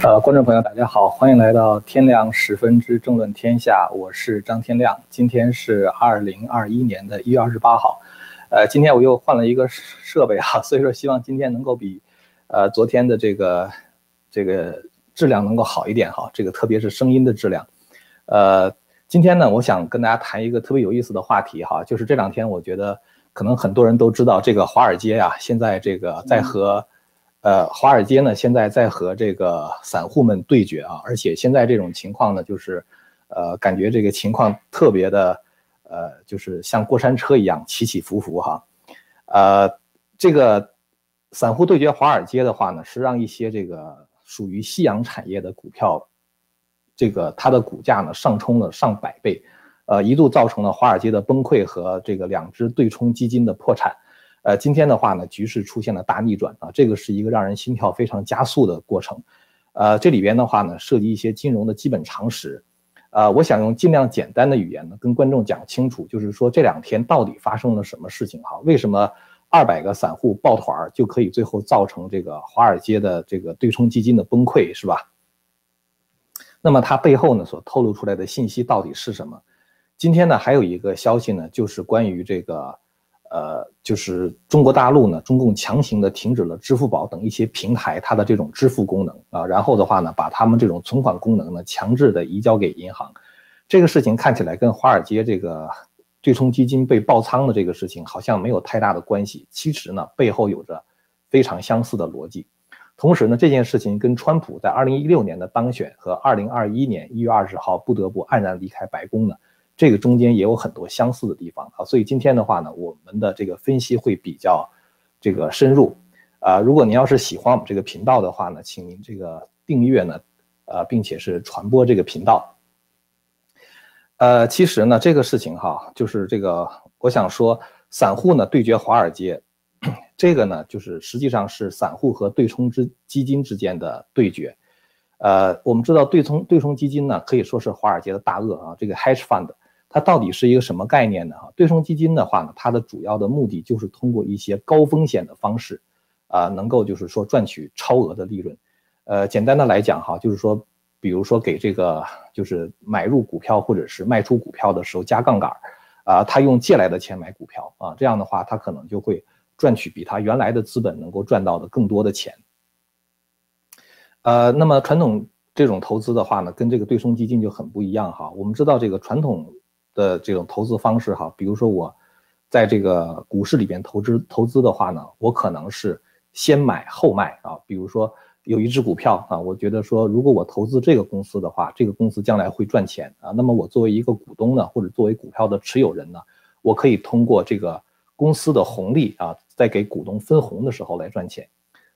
呃，观众朋友，大家好，欢迎来到天亮十分之政论天下，我是张天亮。今天是二零二一年的一月二十八号，呃，今天我又换了一个设备哈，所以说希望今天能够比，呃，昨天的这个这个质量能够好一点哈，这个特别是声音的质量。呃，今天呢，我想跟大家谈一个特别有意思的话题哈，就是这两天我觉得可能很多人都知道，这个华尔街呀，现在这个在和。呃，华尔街呢现在在和这个散户们对决啊，而且现在这种情况呢，就是，呃，感觉这个情况特别的，呃，就是像过山车一样起起伏伏哈，呃，这个散户对决华尔街的话呢，是让一些这个属于夕阳产业的股票，这个它的股价呢上冲了上百倍，呃，一度造成了华尔街的崩溃和这个两只对冲基金的破产。呃，今天的话呢，局势出现了大逆转啊，这个是一个让人心跳非常加速的过程。呃，这里边的话呢，涉及一些金融的基本常识。呃，我想用尽量简单的语言呢，跟观众讲清楚，就是说这两天到底发生了什么事情哈？为什么二百个散户抱团就可以最后造成这个华尔街的这个对冲基金的崩溃，是吧？那么它背后呢所透露出来的信息到底是什么？今天呢还有一个消息呢，就是关于这个。呃，就是中国大陆呢，中共强行的停止了支付宝等一些平台它的这种支付功能啊，然后的话呢，把他们这种存款功能呢强制的移交给银行，这个事情看起来跟华尔街这个对冲基金被爆仓的这个事情好像没有太大的关系，其实呢背后有着非常相似的逻辑。同时呢，这件事情跟川普在二零一六年的当选和二零二一年一月二十号不得不黯然离开白宫呢。这个中间也有很多相似的地方啊，所以今天的话呢，我们的这个分析会比较这个深入啊。如果您要是喜欢我们这个频道的话呢，请您这个订阅呢，呃，并且是传播这个频道。呃，其实呢，这个事情哈，就是这个，我想说，散户呢对决华尔街，这个呢，就是实际上是散户和对冲之基金之间的对决。呃，我们知道对冲对冲基金呢，可以说是华尔街的大鳄啊，这个 hedge fund。它到底是一个什么概念呢？哈，对冲基金的话呢，它的主要的目的就是通过一些高风险的方式，啊，能够就是说赚取超额的利润。呃，简单的来讲哈，就是说，比如说给这个就是买入股票或者是卖出股票的时候加杠杆，啊，他用借来的钱买股票啊，这样的话他可能就会赚取比他原来的资本能够赚到的更多的钱。呃，那么传统这种投资的话呢，跟这个对冲基金就很不一样哈。我们知道这个传统。的这种投资方式哈，比如说我，在这个股市里边投资投资的话呢，我可能是先买后卖啊。比如说有一只股票啊，我觉得说如果我投资这个公司的话，这个公司将来会赚钱啊。那么我作为一个股东呢，或者作为股票的持有人呢，我可以通过这个公司的红利啊，在给股东分红的时候来赚钱。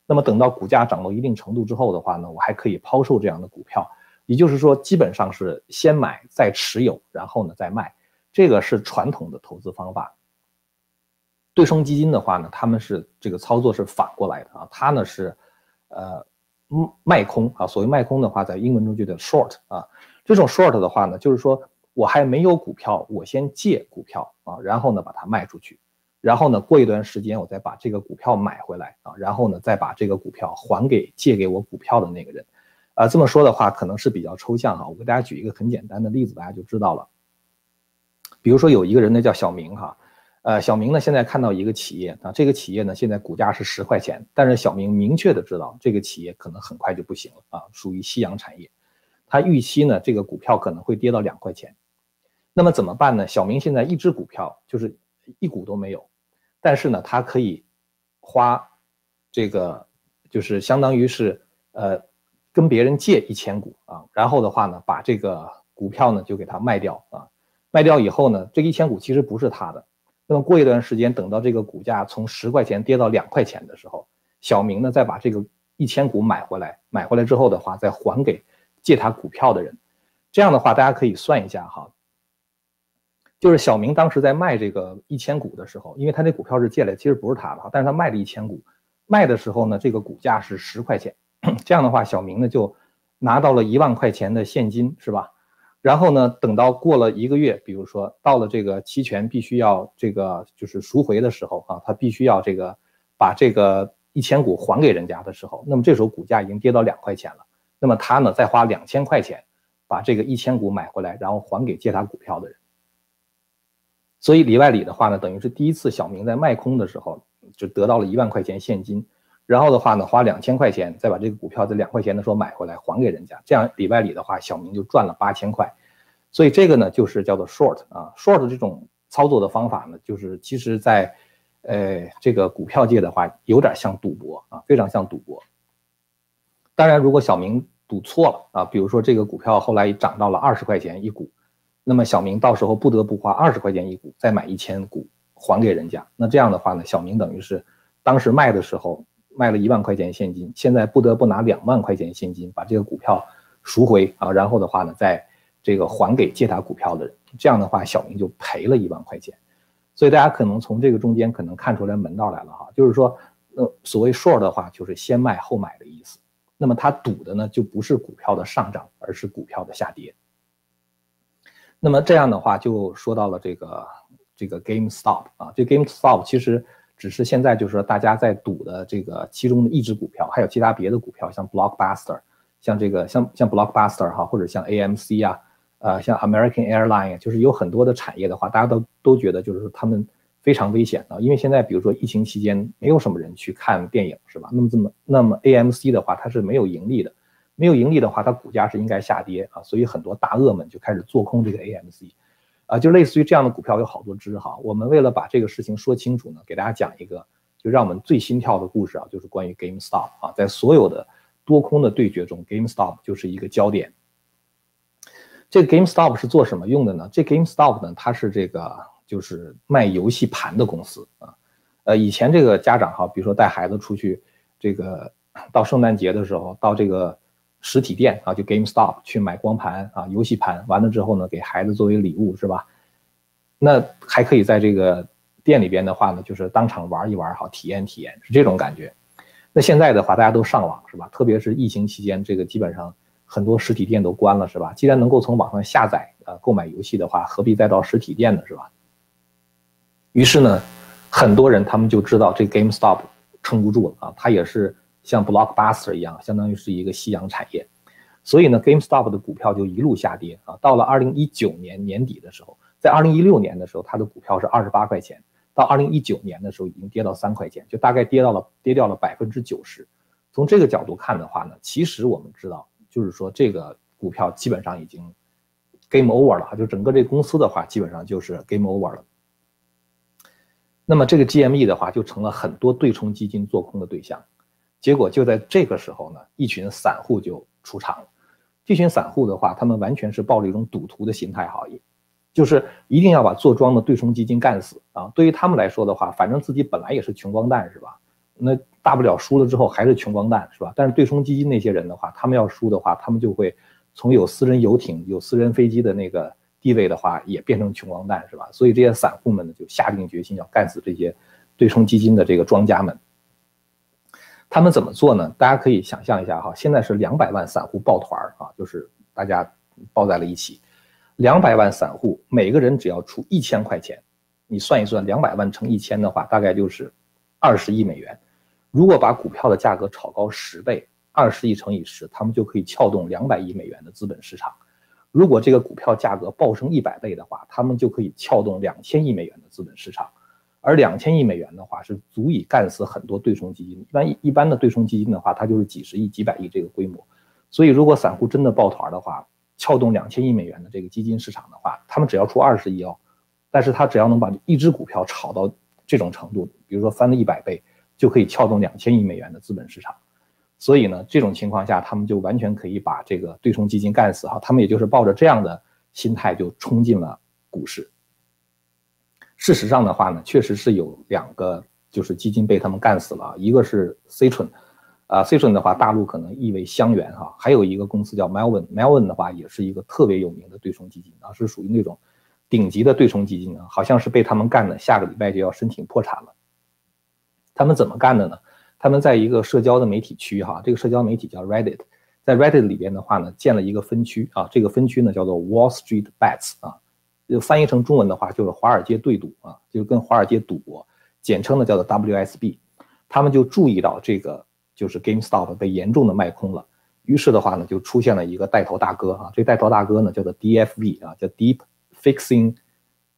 那么等到股价涨到一定程度之后的话呢，我还可以抛售这样的股票。也就是说，基本上是先买再持有，然后呢再卖，这个是传统的投资方法。对冲基金的话呢，他们是这个操作是反过来的啊，它呢是，呃，卖空啊。所谓卖空的话，在英文中就叫 short 啊。这种 short 的话呢，就是说我还没有股票，我先借股票啊，然后呢把它卖出去，然后呢过一段时间我再把这个股票买回来啊，然后呢再把这个股票还给借给我股票的那个人。啊，这么说的话可能是比较抽象哈。我给大家举一个很简单的例子，大家就知道了。比如说有一个人呢叫小明哈，呃，小明呢现在看到一个企业啊，这个企业呢现在股价是十块钱，但是小明明确的知道这个企业可能很快就不行了啊，属于夕阳产业。他预期呢这个股票可能会跌到两块钱，那么怎么办呢？小明现在一只股票就是一股都没有，但是呢他可以花这个就是相当于是呃。跟别人借一千股啊，然后的话呢，把这个股票呢就给他卖掉啊，卖掉以后呢，这一千股其实不是他的。那么过一段时间，等到这个股价从十块钱跌到两块钱的时候，小明呢再把这个一千股买回来，买回来之后的话，再还给借他股票的人。这样的话，大家可以算一下哈，就是小明当时在卖这个一千股的时候，因为他这股票是借来，其实不是他的，但是他卖了一千股，卖的时候呢，这个股价是十块钱。这样的话，小明呢就拿到了一万块钱的现金，是吧？然后呢，等到过了一个月，比如说到了这个期权必须要这个就是赎回的时候啊，他必须要这个把这个一千股还给人家的时候，那么这时候股价已经跌到两块钱了。那么他呢再花两千块钱把这个一千股买回来，然后还给借他股票的人。所以里外里的话呢，等于是第一次小明在卖空的时候就得到了一万块钱现金，然后的话呢花两千块钱再把这个股票在两块钱的时候买回来还给人家，这样里外里的话小明就赚了八千块。所以这个呢就是叫做 short 啊，short 这种操作的方法呢，就是其实在呃这个股票界的话有点像赌博啊，非常像赌博。当然，如果小明赌错了啊，比如说这个股票后来涨到了二十块钱一股。那么小明到时候不得不花二十块钱一股再买一千股还给人家，那这样的话呢，小明等于是当时卖的时候卖了一万块钱现金，现在不得不拿两万块钱现金把这个股票赎回啊，然后的话呢，再这个还给借他股票的人，这样的话小明就赔了一万块钱。所以大家可能从这个中间可能看出来门道来了哈，就是说，呃，所谓 short 的话就是先卖后买的意思。那么他赌的呢就不是股票的上涨，而是股票的下跌。那么这样的话，就说到了这个这个 GameStop 啊，这 GameStop 其实只是现在就是说大家在赌的这个其中的一只股票，还有其他别的股票，像 Blockbuster，像这个像像 Blockbuster 哈，或者像 AMC 啊，呃，像 American Airline，就是有很多的产业的话，大家都都觉得就是说他们非常危险啊，因为现在比如说疫情期间没有什么人去看电影是吧？那么这么那么 AMC 的话，它是没有盈利的。没有盈利的话，它股价是应该下跌啊，所以很多大鳄们就开始做空这个 AMC，啊，就类似于这样的股票有好多只哈。我们为了把这个事情说清楚呢，给大家讲一个就让我们最心跳的故事啊，就是关于 GameStop 啊，在所有的多空的对决中，GameStop 就是一个焦点。这个 GameStop 是做什么用的呢？这 GameStop 呢，它是这个就是卖游戏盘的公司啊。呃，以前这个家长哈，比如说带孩子出去，这个到圣诞节的时候，到这个。实体店啊，就 GameStop 去买光盘啊，游戏盘，完了之后呢，给孩子作为礼物是吧？那还可以在这个店里边的话呢，就是当场玩一玩，好体验体验，是这种感觉。那现在的话，大家都上网是吧？特别是疫情期间，这个基本上很多实体店都关了是吧？既然能够从网上下载呃购买游戏的话，何必再到实体店呢是吧？于是呢，很多人他们就知道这 GameStop 撑不住了啊，它也是。像 Blockbuster 一样，相当于是一个夕阳产业，所以呢，GameStop 的股票就一路下跌啊。到了二零一九年年底的时候，在二零一六年的时候，它的股票是二十八块钱，到二零一九年的时候已经跌到三块钱，就大概跌到了跌掉了百分之九十。从这个角度看的话呢，其实我们知道，就是说这个股票基本上已经 Game Over 了哈，就整个这公司的话，基本上就是 Game Over 了。那么这个 GME 的话，就成了很多对冲基金做空的对象。结果就在这个时候呢，一群散户就出场了。这群散户的话，他们完全是抱着一种赌徒的心态，好也，就是一定要把做庄的对冲基金干死啊。对于他们来说的话，反正自己本来也是穷光蛋，是吧？那大不了输了之后还是穷光蛋，是吧？但是对冲基金那些人的话，他们要输的话，他们就会从有私人游艇、有私人飞机的那个地位的话，也变成穷光蛋，是吧？所以这些散户们呢，就下定决心要干死这些对冲基金的这个庄家们。他们怎么做呢？大家可以想象一下哈，现在是两百万散户抱团儿啊，就是大家抱在了一起，两百万散户每个人只要出一千块钱，你算一算，两百万乘一千的话，大概就是二十亿美元。如果把股票的价格炒高十倍，二十亿乘以十，他们就可以撬动两百亿美元的资本市场。如果这个股票价格暴升一百倍的话，他们就可以撬动两千亿美元的资本市场。而两千亿美元的话，是足以干死很多对冲基金。一般一般的对冲基金的话，它就是几十亿、几百亿这个规模。所以，如果散户真的抱团的话，撬动两千亿美元的这个基金市场的话，他们只要出二十亿哦，但是他只要能把一只股票炒到这种程度，比如说翻了一百倍，就可以撬动两千亿美元的资本市场。所以呢，这种情况下，他们就完全可以把这个对冲基金干死哈。他们也就是抱着这样的心态就冲进了股市。事实上的话呢，确实是有两个，就是基金被他们干死了。一个是 Citron，啊，Citron 的话，大陆可能译为香园哈。还有一个公司叫 Melvin，Melvin 的话也是一个特别有名的对冲基金啊，是属于那种顶级的对冲基金啊，好像是被他们干的，下个礼拜就要申请破产了。他们怎么干的呢？他们在一个社交的媒体区哈，这个社交媒体叫 Reddit，在 Reddit 里边的话呢，建了一个分区啊，这个分区呢叫做 Wall Street Bets 啊。就翻译成中文的话，就是华尔街对赌啊，就是跟华尔街赌博，简称呢叫做 WSB。他们就注意到这个就是 GameStop 被严重的卖空了，于是的话呢，就出现了一个带头大哥啊，这带头大哥呢叫做 DFV 啊，叫 Deep Fixing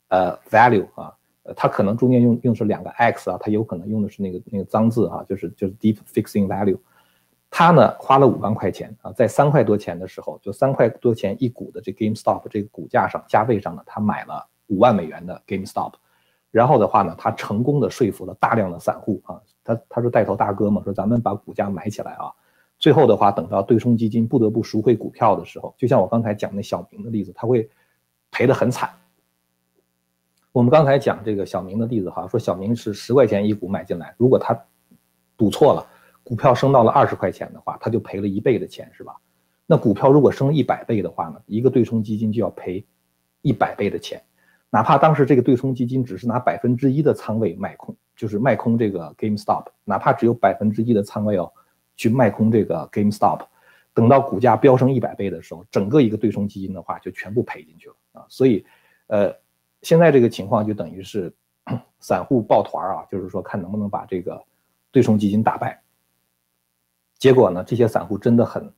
呃 Value 啊，呃，它可能中间用用是两个 X 啊，它有可能用的是那个那个脏字啊，就是就是 Deep Fixing Value。他呢花了五万块钱啊，在三块多钱的时候，就三块多钱一股的这 GameStop 这个股价上价位上呢，他买了五万美元的 GameStop，然后的话呢，他成功的说服了大量的散户啊，他他是带头大哥嘛，说咱们把股价买起来啊，最后的话等到对冲基金不得不赎回股票的时候，就像我刚才讲那小明的例子，他会赔得很惨。我们刚才讲这个小明的例子哈，说小明是十块钱一股买进来，如果他赌错了。股票升到了二十块钱的话，他就赔了一倍的钱，是吧？那股票如果升一百倍的话呢，一个对冲基金就要赔一百倍的钱，哪怕当时这个对冲基金只是拿百分之一的仓位卖空，就是卖空这个 GameStop，哪怕只有百分之一的仓位哦，去卖空这个 GameStop，等到股价飙升一百倍的时候，整个一个对冲基金的话就全部赔进去了啊！所以，呃，现在这个情况就等于是 散户抱团啊，就是说看能不能把这个对冲基金打败。结果呢？这些散户真的很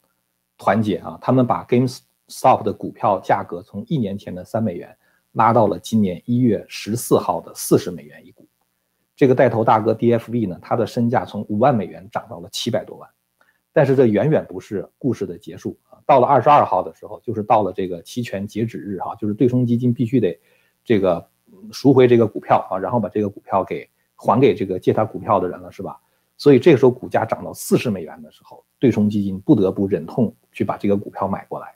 团结啊！他们把 GameStop 的股票价格从一年前的三美元拉到了今年一月十四号的四十美元一股。这个带头大哥 DFV 呢，他的身价从五万美元涨到了七百多万。但是这远远不是故事的结束啊！到了二十二号的时候，就是到了这个期权截止日哈，就是对冲基金必须得这个赎回这个股票啊，然后把这个股票给还给这个借他股票的人了，是吧？所以这个时候股价涨到四十美元的时候，对冲基金不得不忍痛去把这个股票买过来。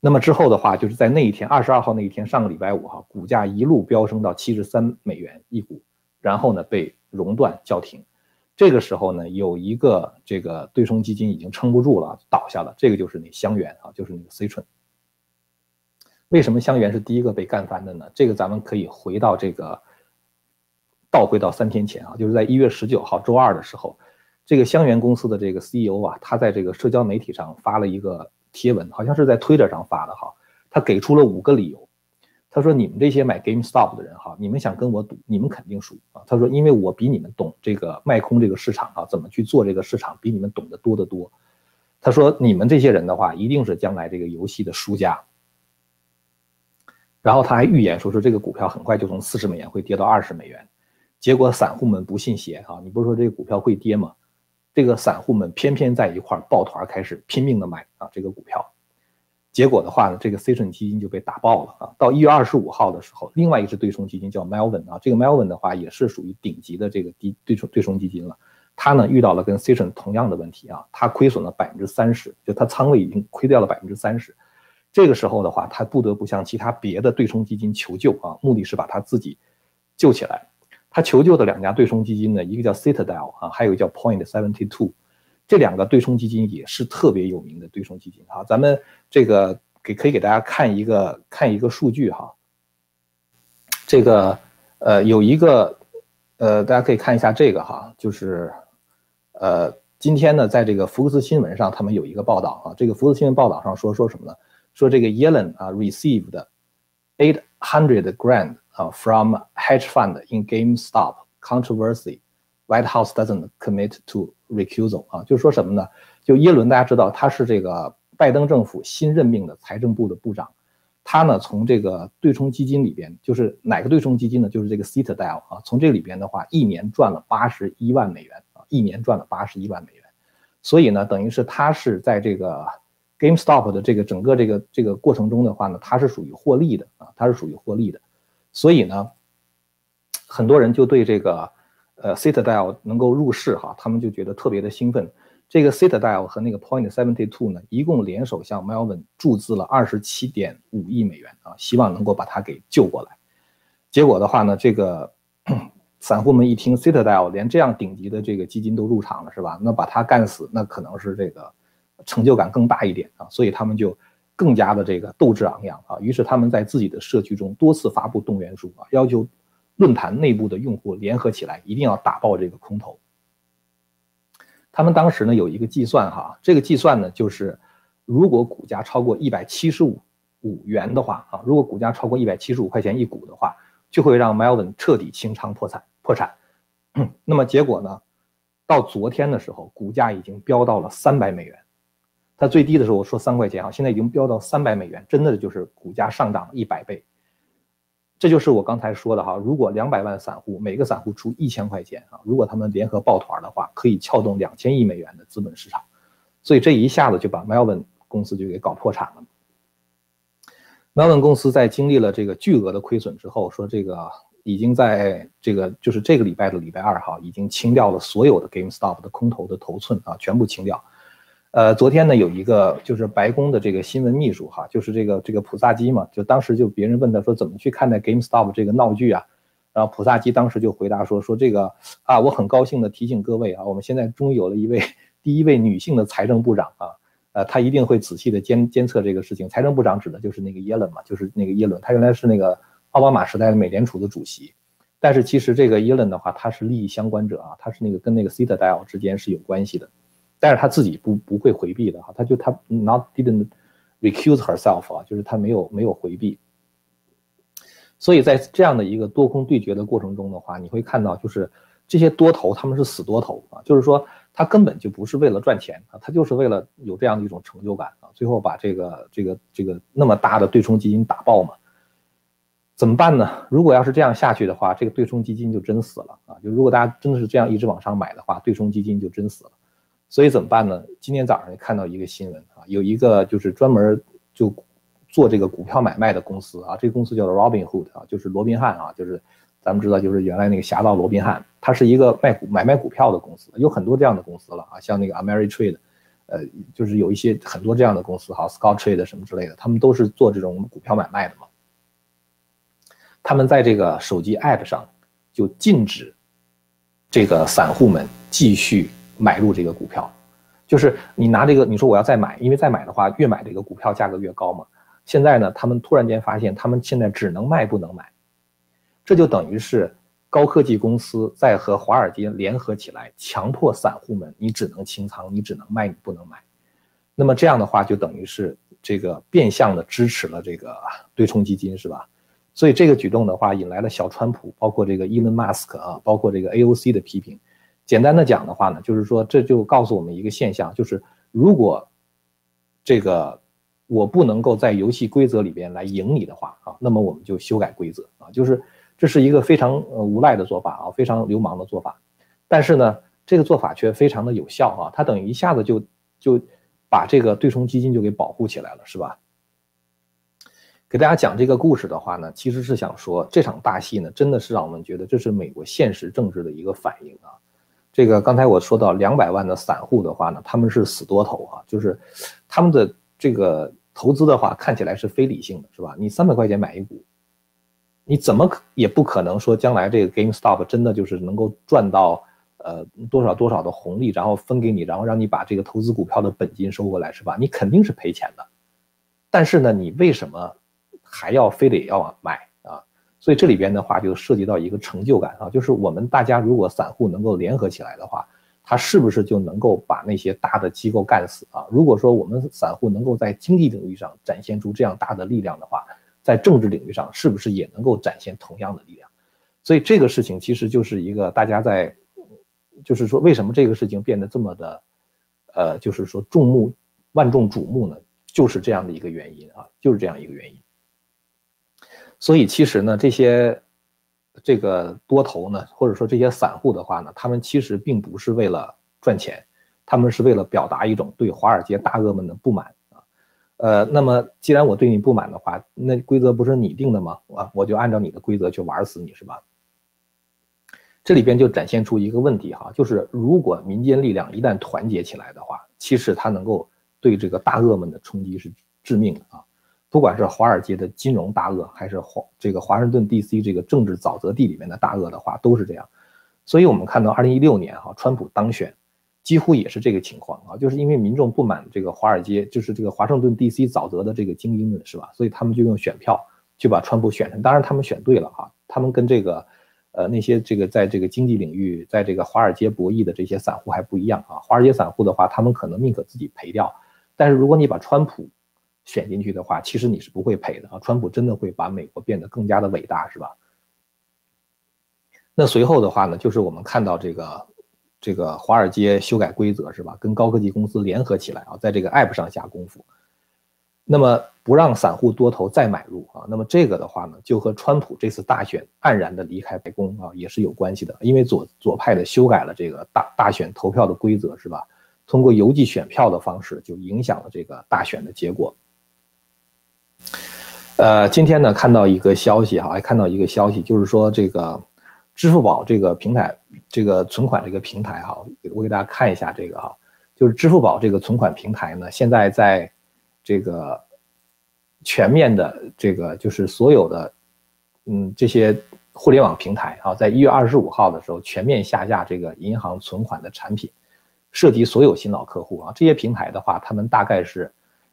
那么之后的话，就是在那一天二十二号那一天，上个礼拜五哈，股价一路飙升到七十三美元一股，然后呢被熔断叫停。这个时候呢，有一个这个对冲基金已经撑不住了，倒下了。这个就是那香园啊，就是那个 Citron。为什么香园是第一个被干翻的呢？这个咱们可以回到这个。倒回到三天前啊，就是在一月十九号周二的时候，这个香园公司的这个 CEO 啊，他在这个社交媒体上发了一个贴文，好像是在推特上发的哈。他给出了五个理由，他说：“你们这些买 GameStop 的人哈，你们想跟我赌，你们肯定输啊。”他说：“因为我比你们懂这个卖空这个市场啊，怎么去做这个市场，比你们懂得多得多。”他说：“你们这些人的话，一定是将来这个游戏的输家。”然后他还预言说：“说这个股票很快就从四十美元会跌到二十美元。”结果散户们不信邪啊！你不是说这个股票会跌吗？这个散户们偏偏在一块抱团开始拼命的买啊这个股票。结果的话呢，这个 C 顺基金就被打爆了啊！到一月二十五号的时候，另外一只对冲基金叫 Melvin 啊，这个 Melvin 的话也是属于顶级的这个低对冲对冲基金了。它呢遇到了跟 C 顺同样的问题啊，它亏损了百分之三十，就它仓位已经亏掉了百分之三十。这个时候的话，它不得不向其他别的对冲基金求救啊，目的是把它自己救起来。他求救的两家对冲基金呢，一个叫 Citadel 啊，还有一个叫 Point Seventy Two，这两个对冲基金也是特别有名的对冲基金啊。咱们这个给可以给大家看一个看一个数据哈，这个呃有一个呃大家可以看一下这个哈，就是呃今天呢在这个福克斯新闻上他们有一个报道啊，这个福克斯新闻报道上说说什么呢？说这个 Yellen 啊 received eight hundred grand。啊，from hedge fund in GameStop controversy, White House doesn't commit to recusal 啊，就是说什么呢？就耶伦，大家知道他是这个拜登政府新任命的财政部的部长，他呢从这个对冲基金里边，就是哪个对冲基金呢？就是这个 Citadel 啊，从这里边的话，一年赚了八十一万美元啊，一年赚了八十一万美元，所以呢，等于是他是在这个 GameStop 的这个整个这个这个过程中的话呢，他是属于获利的啊，他是属于获利的。所以呢，很多人就对这个呃 Citadel 能够入市哈，他们就觉得特别的兴奋。这个 Citadel 和那个 Point Seventy Two 呢，一共联手向 Melvin 注资了二十七点五亿美元啊，希望能够把他给救过来。结果的话呢，这个 散户们一听 Citadel 连这样顶级的这个基金都入场了，是吧？那把他干死，那可能是这个成就感更大一点啊，所以他们就。更加的这个斗志昂扬啊，于是他们在自己的社区中多次发布动员书啊，要求论坛内部的用户联合起来，一定要打爆这个空头。他们当时呢有一个计算哈，这个计算呢就是如果股价超过一百七十五五元的话啊，如果股价超过一百七十五块钱一股的话，就会让 Melvin 彻底清仓破产破产。那么结果呢，到昨天的时候，股价已经飙到了三百美元。它最低的时候我说三块钱啊，现在已经飙到三百美元，真的就是股价上涨一百倍。这就是我刚才说的哈，如果两百万散户每个散户出一千块钱啊，如果他们联合抱团的话，可以撬动两千亿美元的资本市场，所以这一下子就把 Melvin 公司就给搞破产了。Melvin 公司在经历了这个巨额的亏损之后，说这个已经在这个就是这个礼拜的礼拜二哈，已经清掉了所有的 GameStop 的空头的头寸啊，全部清掉。呃，昨天呢有一个就是白宫的这个新闻秘书哈，就是这个这个普萨基嘛，就当时就别人问他说怎么去看待 GameStop 这个闹剧啊，然后普萨基当时就回答说说这个啊，我很高兴的提醒各位啊，我们现在终于有了一位第一位女性的财政部长啊，呃，她一定会仔细的监监测这个事情。财政部长指的就是那个耶伦嘛，就是那个耶伦，他原来是那个奥巴马时代的美联储的主席，但是其实这个耶伦的话，他是利益相关者啊，他是那个跟那个 Citadel 之间是有关系的。但是他自己不不会回避的哈，他就他 not didn't recuse herself 啊，就是他没有没有回避。所以在这样的一个多空对决的过程中的话，你会看到就是这些多头他们是死多头啊，就是说他根本就不是为了赚钱啊，他就是为了有这样的一种成就感啊，最后把这个这个这个那么大的对冲基金打爆嘛。怎么办呢？如果要是这样下去的话，这个对冲基金就真死了啊！就如果大家真的是这样一直往上买的话，对冲基金就真死了。所以怎么办呢？今天早上看到一个新闻啊，有一个就是专门就做这个股票买卖的公司啊，这个公司叫做 Robinhood 啊，就是罗宾汉啊，就是咱们知道就是原来那个侠盗罗宾汉，他是一个卖股买卖股票的公司，有很多这样的公司了啊，像那个 Ameritrade，呃，就是有一些很多这样的公司哈，Scottrade 什么之类的，他们都是做这种股票买卖的嘛。他们在这个手机 App 上就禁止这个散户们继续。买入这个股票，就是你拿这个，你说我要再买，因为再买的话，越买这个股票价格越高嘛。现在呢，他们突然间发现，他们现在只能卖不能买，这就等于是高科技公司在和华尔街联合起来，强迫散户们，你只能清仓，你只能卖，你不能买。那么这样的话，就等于是这个变相的支持了这个对冲基金，是吧？所以这个举动的话，引来了小川普，包括这个伊隆马斯克啊，包括这个 AOC 的批评。简单的讲的话呢，就是说这就告诉我们一个现象，就是如果这个我不能够在游戏规则里边来赢你的话啊，那么我们就修改规则啊，就是这是一个非常呃无赖的做法啊，非常流氓的做法。但是呢，这个做法却非常的有效啊，它等于一下子就就把这个对冲基金就给保护起来了，是吧？给大家讲这个故事的话呢，其实是想说这场大戏呢，真的是让我们觉得这是美国现实政治的一个反应啊。这个刚才我说到两百万的散户的话呢，他们是死多头啊，就是他们的这个投资的话看起来是非理性的，是吧？你三百块钱买一股，你怎么可也不可能说将来这个 GameStop 真的就是能够赚到呃多少多少的红利，然后分给你，然后让你把这个投资股票的本金收过来，是吧？你肯定是赔钱的。但是呢，你为什么还要非得要买？所以这里边的话就涉及到一个成就感啊，就是我们大家如果散户能够联合起来的话，他是不是就能够把那些大的机构干死啊？如果说我们散户能够在经济领域上展现出这样大的力量的话，在政治领域上是不是也能够展现同样的力量？所以这个事情其实就是一个大家在，就是说为什么这个事情变得这么的，呃，就是说众目万众瞩目呢？就是这样的一个原因啊，就是这样一个原因。所以其实呢，这些这个多头呢，或者说这些散户的话呢，他们其实并不是为了赚钱，他们是为了表达一种对华尔街大鳄们的不满啊。呃，那么既然我对你不满的话，那规则不是你定的吗？啊，我就按照你的规则去玩死你是吧？这里边就展现出一个问题哈，就是如果民间力量一旦团结起来的话，其实它能够对这个大鳄们的冲击是致命的啊。不管是华尔街的金融大鳄，还是华这个华盛顿 D.C. 这个政治沼泽地里面的大鳄的话，都是这样。所以，我们看到二零一六年哈，川普当选，几乎也是这个情况啊，就是因为民众不满这个华尔街，就是这个华盛顿 D.C. 沼泽的这个精英们，是吧？所以他们就用选票去把川普选成。当然，他们选对了哈，他们跟这个呃那些这个在这个经济领域，在这个华尔街博弈的这些散户还不一样啊。华尔街散户的话，他们可能宁可自己赔掉，但是如果你把川普选进去的话，其实你是不会赔的啊！川普真的会把美国变得更加的伟大，是吧？那随后的话呢，就是我们看到这个这个华尔街修改规则是吧？跟高科技公司联合起来啊，在这个 App 上下功夫，那么不让散户多头再买入啊。那么这个的话呢，就和川普这次大选黯然的离开白宫啊，也是有关系的。因为左左派的修改了这个大大选投票的规则是吧？通过邮寄选票的方式，就影响了这个大选的结果。呃，今天呢看到一个消息哈，还看到一个消息，就是说这个支付宝这个平台。这个存款这个平台哈，我给大家看一下这个哈，就是支付宝这个存款平台呢，现在在这个全面的这个就是所有的嗯这些互联网平台啊，在一月二十五号的时候全面下架这个银行存款的产品，涉及所有新老客户啊。这些平台的话，他们大概是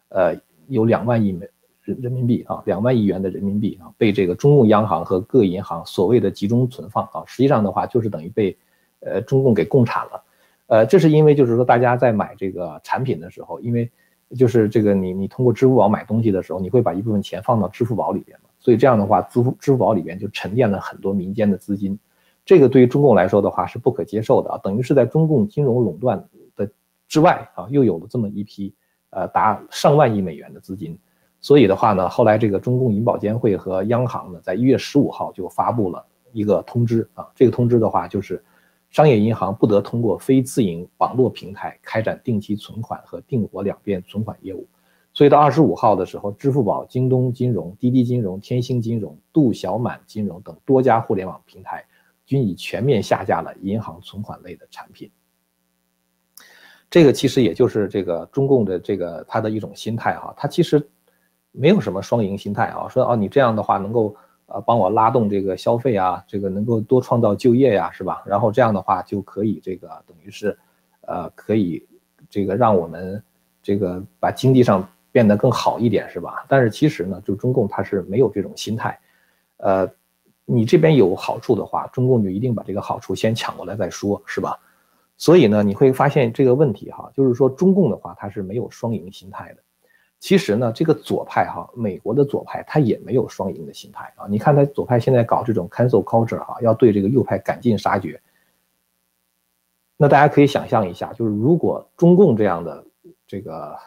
呃有两万亿美。人民币啊，两万亿元的人民币啊，被这个中共央行和各银行所谓的集中存放啊，实际上的话就是等于被，呃，中共给共产了，呃，这是因为就是说大家在买这个产品的时候，因为就是这个你你通过支付宝买东西的时候，你会把一部分钱放到支付宝里边嘛，所以这样的话，支付支付宝里边就沉淀了很多民间的资金，这个对于中共来说的话是不可接受的啊，等于是在中共金融垄断的之外啊，又有了这么一批呃达上万亿美元的资金。所以的话呢，后来这个中共银保监会和央行呢，在一月十五号就发布了一个通知啊。这个通知的话，就是商业银行不得通过非自营网络平台开展定期存款和定活两变存款业务。所以到二十五号的时候，支付宝、京东金融、滴滴金融、天星金融、度小满金融等多家互联网平台均已全面下架了银行存款类的产品。这个其实也就是这个中共的这个他的一种心态哈，他其实。没有什么双赢心态啊，说哦你这样的话能够呃帮我拉动这个消费啊，这个能够多创造就业呀，是吧？然后这样的话就可以这个等于是，呃可以这个让我们这个把经济上变得更好一点，是吧？但是其实呢，就中共他是没有这种心态，呃，你这边有好处的话，中共就一定把这个好处先抢过来再说，是吧？所以呢，你会发现这个问题哈，就是说中共的话他是没有双赢心态的。其实呢，这个左派哈，美国的左派他也没有双赢的心态啊。你看他左派现在搞这种 cancel culture 哈，要对这个右派赶尽杀绝。那大家可以想象一下，就是如果中共这样的这个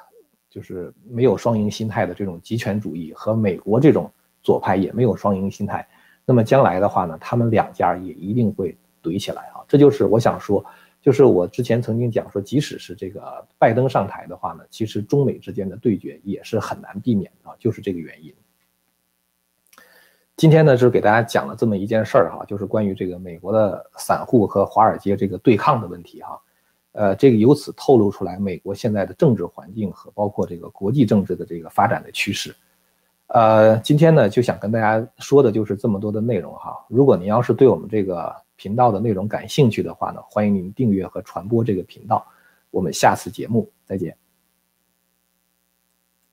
就是没有双赢心态的这种极权主义和美国这种左派也没有双赢心态，那么将来的话呢，他们两家也一定会怼起来啊。这就是我想说。就是我之前曾经讲说，即使是这个拜登上台的话呢，其实中美之间的对决也是很难避免的，就是这个原因。今天呢，就是给大家讲了这么一件事儿哈，就是关于这个美国的散户和华尔街这个对抗的问题哈。呃，这个由此透露出来美国现在的政治环境和包括这个国际政治的这个发展的趋势。呃，今天呢，就想跟大家说的就是这么多的内容哈。如果您要是对我们这个，频道的内容感兴趣的话呢，欢迎您订阅和传播这个频道。我们下次节目再见。